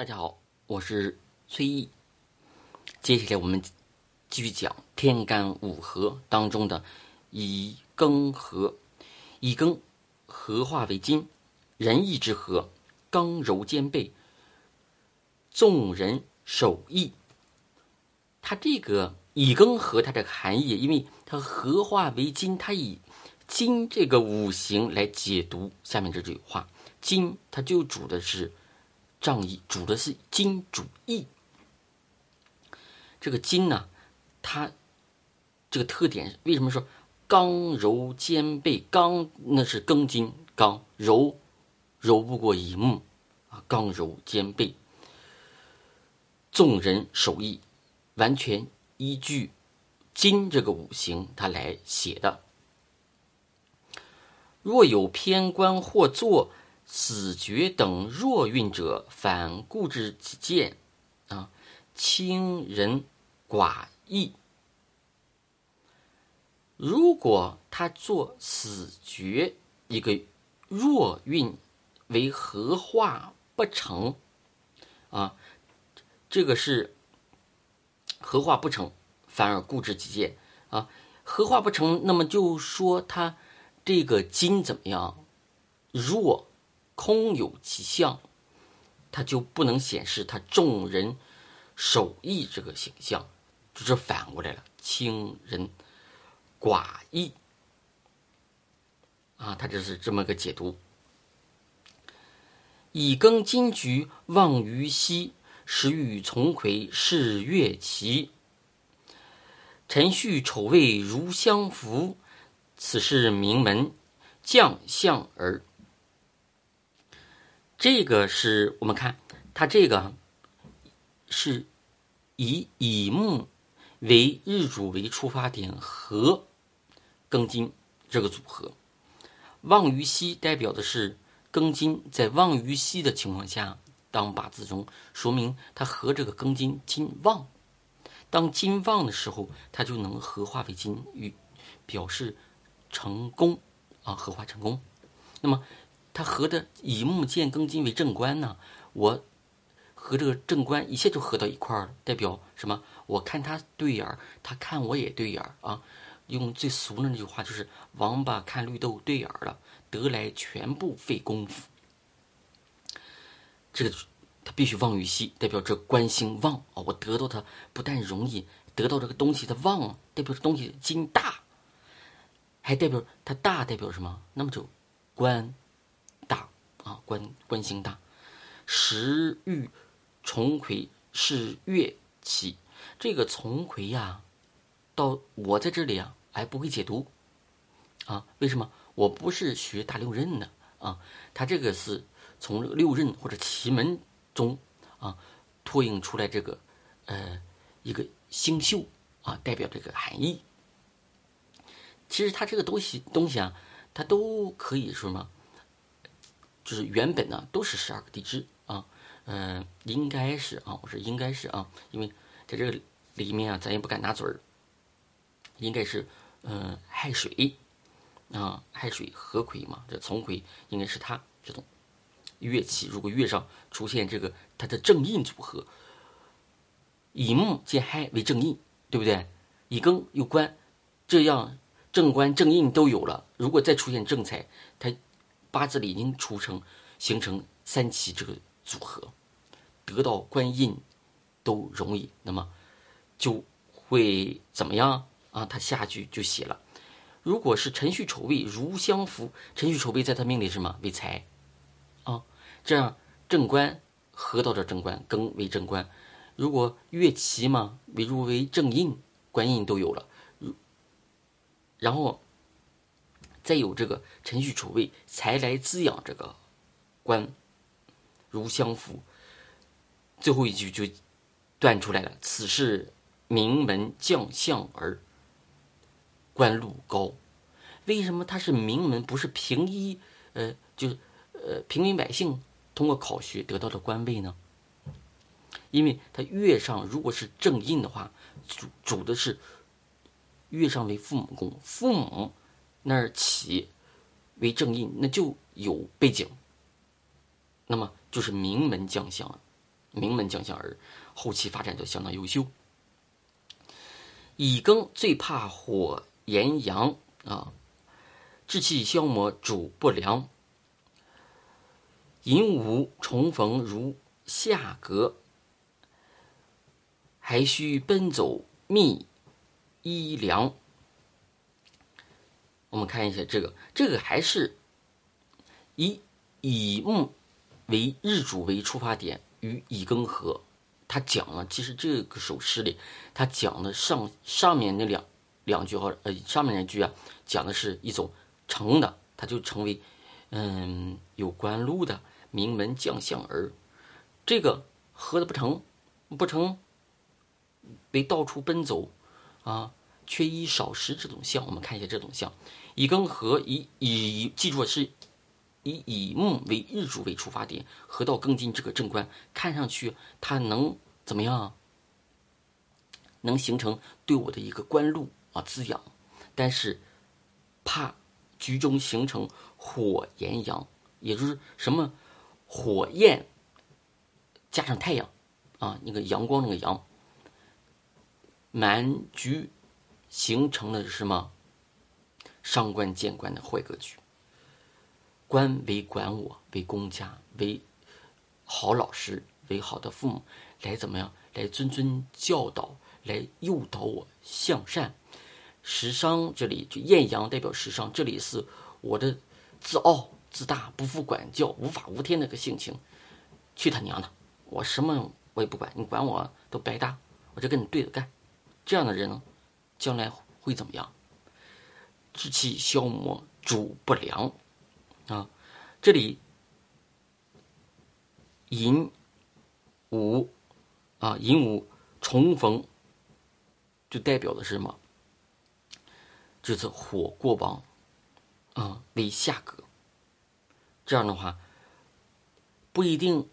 大家好，我是崔毅。接下来我们继续讲天干五合当中的乙庚合。乙庚合化为金，仁义之合，刚柔兼备，众人守义。它这个乙庚合，它这个含义，因为它合化为金，它以金这个五行来解读下面这句话。金它就主的是仗义，主的是金主义。这个金呢，它这个特点为什么说刚柔兼备？刚那是庚金，刚柔柔不过乙木啊，刚柔兼备，众人守义，完全依据金这个五行它来写的。若有偏官或坐死绝等弱运者，反固执己见，啊，轻人寡义。如果他做死绝一个弱运为何化不成，啊，这个是合化不成，反而固执己见啊，合化不成，那么就说他。这个金怎么样？弱，空有其相，它就不能显示他众人守义这个形象，就是反过来了，轻人寡义啊，他这是这么个解读。以庚金局望于西，时与从魁是月齐，辰戌丑未如相符。此是名门将相儿，这个是我们看它这个是以乙木为日主为出发点和庚金这个组合，旺于西代表的是庚金在旺于西的情况下，当八字中说明它和这个庚金金旺，当金旺的时候，它就能合化为金，与表示。成功啊，合化成功。那么，他合的乙木见庚金为正官呢？我和这个正官一下就合到一块儿了，代表什么？我看他对眼儿，他看我也对眼儿啊。用最俗的那句话就是“王八看绿豆对眼儿了”，得来全不费功夫。这个他必须旺于西，代表这官星旺啊。我得到它不但容易，得到这个东西的旺，代表这东西金大。还代表它大，代表什么？那么就官啊，官官星大。时遇重魁是月起，这个重魁呀，到我在这里啊，还不会解读啊？为什么？我不是学大六壬的啊，他这个是从六壬或者奇门中啊，拓印出来这个呃一个星宿啊，代表这个含义。其实它这个东西东西啊，它都可以说什么？就是原本呢都是十二个地支啊，嗯，应该是啊，我说应该是啊，因为在这个里面啊，咱也不敢拿嘴儿，应该是嗯亥水啊，亥水合魁嘛，这从魁应该是它这种月气，如果月上出现这个它的正印组合，乙木见亥为正印，对不对？乙庚又官，这样。正官正印都有了，如果再出现正财，它八字里已经出生形成三奇这个组合，得到官印都容易，那么就会怎么样啊？他下句就写了，如果是辰戌丑未如相符，辰戌丑未在他命里是什么为财啊？这样正官合到这正官庚为正官，如果月奇嘛为入为正印，官印都有了。然后，再有这个辰戌丑未，才来滋养这个官，如相符。最后一句就断出来了：此是名门将相儿，官禄高。为什么他是名门，不是平一？呃，就是呃平民百姓通过考学得到的官位呢？因为他月上如果是正印的话，主主的是。月上为父母宫，父母那儿起为正印，那就有背景，那么就是名门将相名门将相儿，后期发展就相当优秀。乙庚最怕火炎阳啊，志气消磨主不良。寅午重逢如下格，还需奔走觅衣粮。我们看一下这个，这个还是以乙木为日主为出发点，与乙庚合。他讲了，其实这个首诗里，他讲的上上面那两两句话，呃，上面那句啊，讲的是一种成的，他就成为嗯有官禄的名门将相儿。这个合的不成，不成为到处奔走啊，缺衣少食这种相。我们看一下这种相。乙庚合以以记住是以乙木为日主为出发点，合到庚金这个正官，看上去它能怎么样？能形成对我的一个官禄啊滋养，但是怕局中形成火炎阳，也就是什么火焰加上太阳啊，那个阳光那个阳，满局形成的是什么？上官见官的坏格局，官为管我，为公家，为好老师，为好的父母，来怎么样？来谆谆教导，来诱导我向善。时商这里就艳阳代表时商，这里是我的自傲自大，不服管教，无法无天那个性情。去他娘的！我什么我也不管，你管我都白搭，我就跟你对着干。这样的人呢，将来会怎么样？志气消磨主不良，啊，这里寅午啊，寅午重逢，就代表的是什么？就是火过旺啊，为下格。这样的话不一定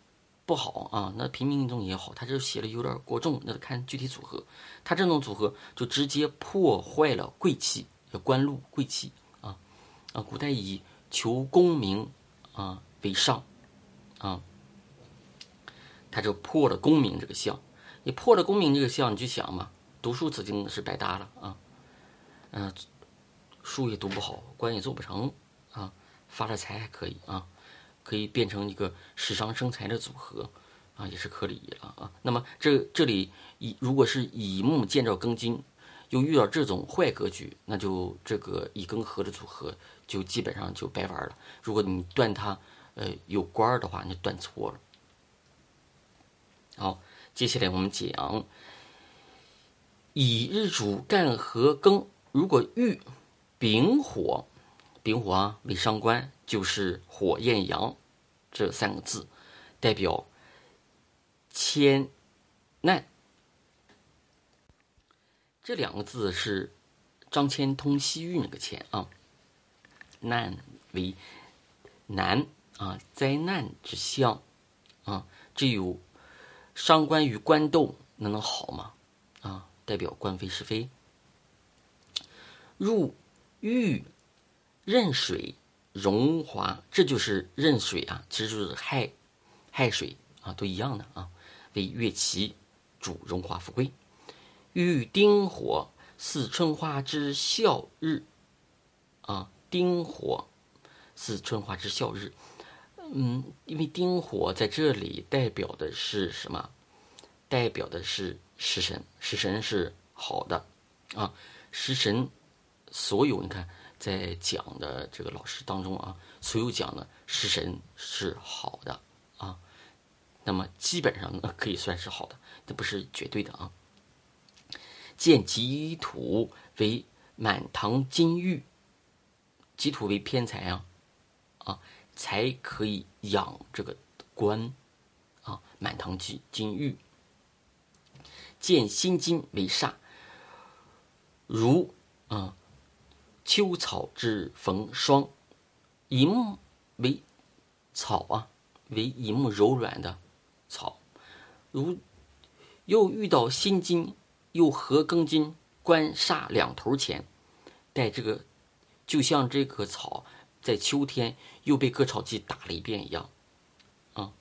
不好啊，那平民中也好，他这写的有点过重，那看具体组合。他这种组合就直接破坏了贵气。官禄贵气啊啊！古代以求功名啊为上啊，他就破了功名这个相。你破了功名这个相，你就想嘛，读书指定是白搭了啊。嗯，书也读不好，官也做不成啊，发了财还可以啊，可以变成一个食伤生财的组合啊，也是可以了啊。那么这这里以如果是以木建造庚金。又遇到这种坏格局，那就这个乙庚合的组合就基本上就白玩了。如果你断它，呃，有官儿的话，你断错了。好，接下来我们讲乙日主干合庚，如果遇丙火，丙火啊为伤官，就是火焰阳这三个字，代表千难。这两个字是张骞通西域那个骞啊，难为难啊，灾难之相啊，这有伤官与官斗，那能好吗？啊，代表官非是非。入玉壬水荣华，这就是壬水啊，其实就是亥亥水啊，都一样的啊，为月旗主荣华富贵。遇丁火，似春花之笑日，啊，丁火，似春花之笑日。嗯，因为丁火在这里代表的是什么？代表的是食神，食神是好的，啊，食神，所有你看在讲的这个老师当中啊，所有讲的食神是好的啊，那么基本上呢可以算是好的，这不是绝对的啊。见吉土为满堂金玉，吉土为偏财啊，啊，才可以养这个官，啊，满堂金金玉。见辛金为煞，如啊秋草之逢霜，乙木为草啊，为乙木柔软的草，如又遇到辛金。又合庚金官煞两头钱，带这个，就像这棵草在秋天又被割草机打了一遍一样，啊，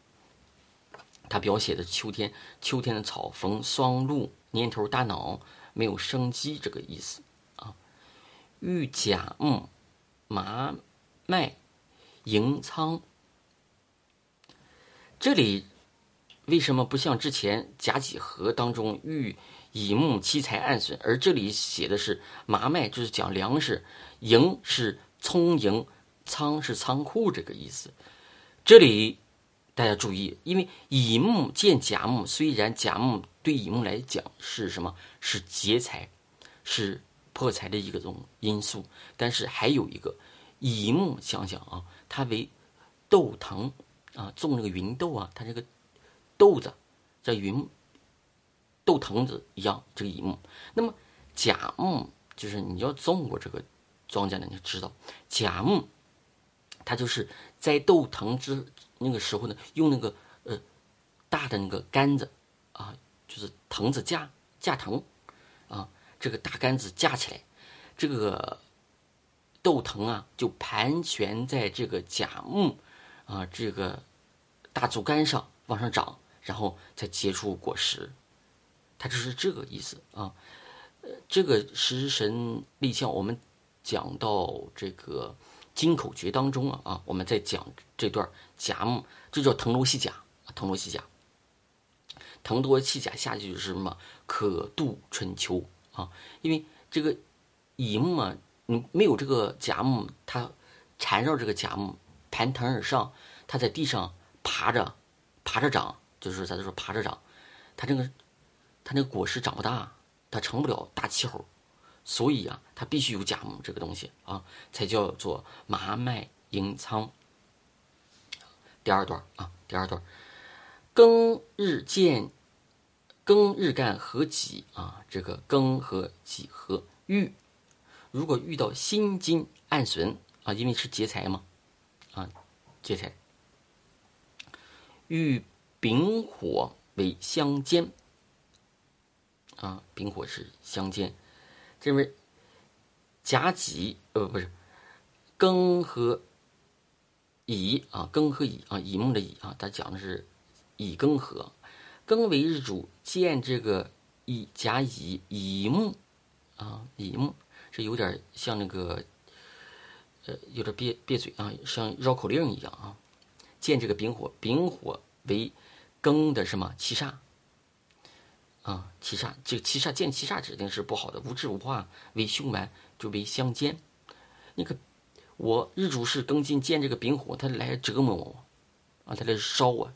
它它描写的秋天，秋天的草逢霜露，年头大脑没有生机这个意思。啊。遇甲木麻麦迎仓，这里为什么不像之前甲己合当中遇乙木七财暗损，而这里写的是麻麦，就是讲粮食，营是聪营，仓是仓库这个意思。这里大家注意，因为乙木见甲木，虽然甲木对乙木来讲是什么？是劫财，是破财的一个种因素，但是还有一个乙木，想想啊，它为豆藤啊，种那个芸豆啊，它这个豆子叫芸豆藤子一样，这个乙木。那么甲木就是你要种过这个庄稼的，你就知道甲木。它就是在豆藤之那个时候呢，用那个呃大的那个杆子啊，就是藤子架架藤啊，这个大杆子架起来，这个豆藤啊就盘旋在这个甲木啊这个大竹竿上往上长，然后再结出果实，它就是这个意思啊。呃，这个食神立项，我们讲到这个。金口诀当中啊啊，我们在讲这段甲木，这叫腾挪细甲腾挪细甲，腾挪细甲下句是什么？可度春秋啊，因为这个乙木啊，你没有这个甲木，它缠绕这个甲木盘藤而上，它在地上爬着爬着长，就是咱就说爬着长，它这个它那个果实长不大，它成不了大气候。所以啊，它必须有甲木这个东西啊，才叫做麻麦营仓。第二段啊，第二段，庚日见，庚日干合己啊，这个庚和己合遇，如果遇到辛金暗损啊，因为是劫财嘛，啊，劫财，与丙火为相间，啊，丙火是相见，这为甲己呃不是庚和乙啊庚和乙啊乙木的乙啊，他讲的是乙庚合，庚为日主，见这个乙甲乙乙木啊乙木是有点像那个呃有点憋憋嘴啊，像绕口令一样啊，见这个丙火，丙火为庚的什么七煞。啊，七煞这个七煞见七煞指定是不好的，无智无化为凶顽，就为相煎。那个我日主是庚金见这个丙火，他来折磨我，啊，他来烧我，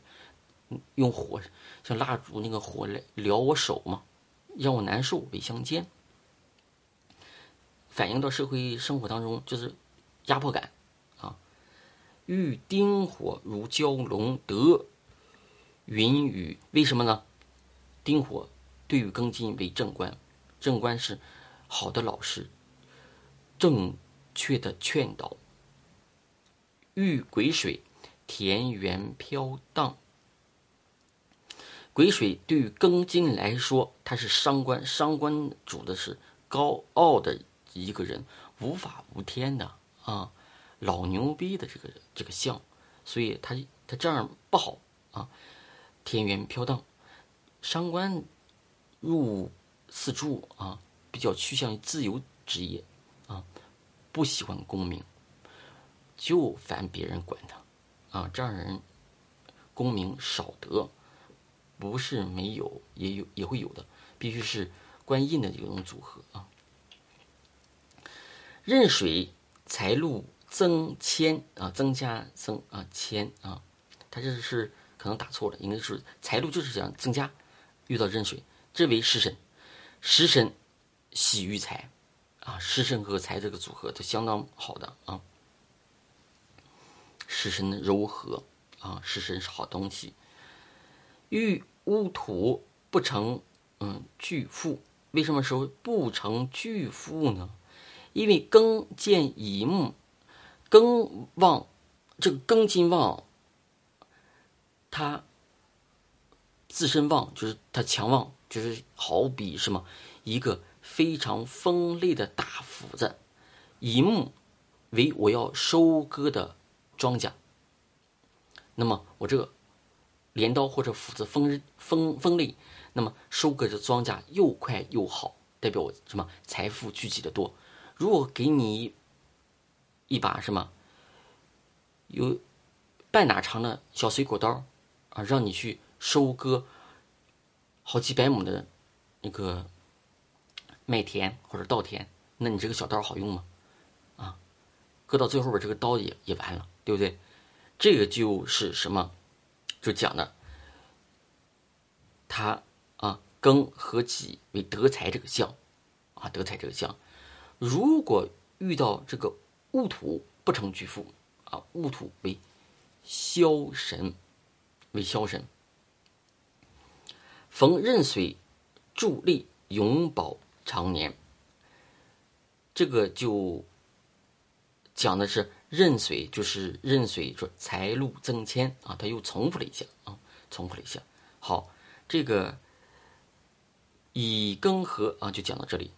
用火像蜡烛那个火来燎我手嘛，让我难受为相煎。反映到社会生活当中就是压迫感啊。遇丁火如蛟龙得云雨，为什么呢？丁火。对于庚金为正官，正官是好的老师，正确的劝导。遇癸水，田园飘荡。癸水对于庚金来说，他是伤官，伤官主的是高傲的一个人，无法无天的啊，老牛逼的这个这个相，所以他他这样不好啊。田园飘荡，伤官。入四柱啊，比较趋向于自由职业啊，不喜欢功名，就烦别人管他啊。这样人功名少得，不是没有，也有也会有的，必须是官印的这种组合啊。壬水财路增迁啊，增加增啊迁啊，他这是可能打错了，应该是财路就是想增加，遇到壬水。这为食神，食神喜于财，啊，食神和财这个组合都相当好的啊。食神的柔和啊，食神是好东西。遇乌土不成，嗯，巨富。为什么说不成巨富呢？因为庚见乙木，庚旺，这个庚金旺，它自身旺，就是它强旺。就是好比什么，一个非常锋利的大斧子，乙木为我要收割的庄稼。那么我这个镰刀或者斧子锋锋锋利，那么收割的庄稼又快又好，代表我什么？财富聚集的多。如果给你一把什么有半哪长的小水果刀啊，让你去收割好几百亩的那个麦田或者稻田，那你这个小刀好用吗？啊，割到最后边这个刀也也完了，对不对？这个就是什么？就讲的，他啊，庚和己为德才这个相，啊，德才这个相，如果遇到这个戊土不成巨富，啊，戊土为枭神，为枭神，逢壬水助力，永保长年。这个就讲的是。壬水就是壬水，说财路增迁啊，他又重复了一下啊，重复了一下。好，这个乙庚合啊，就讲到这里。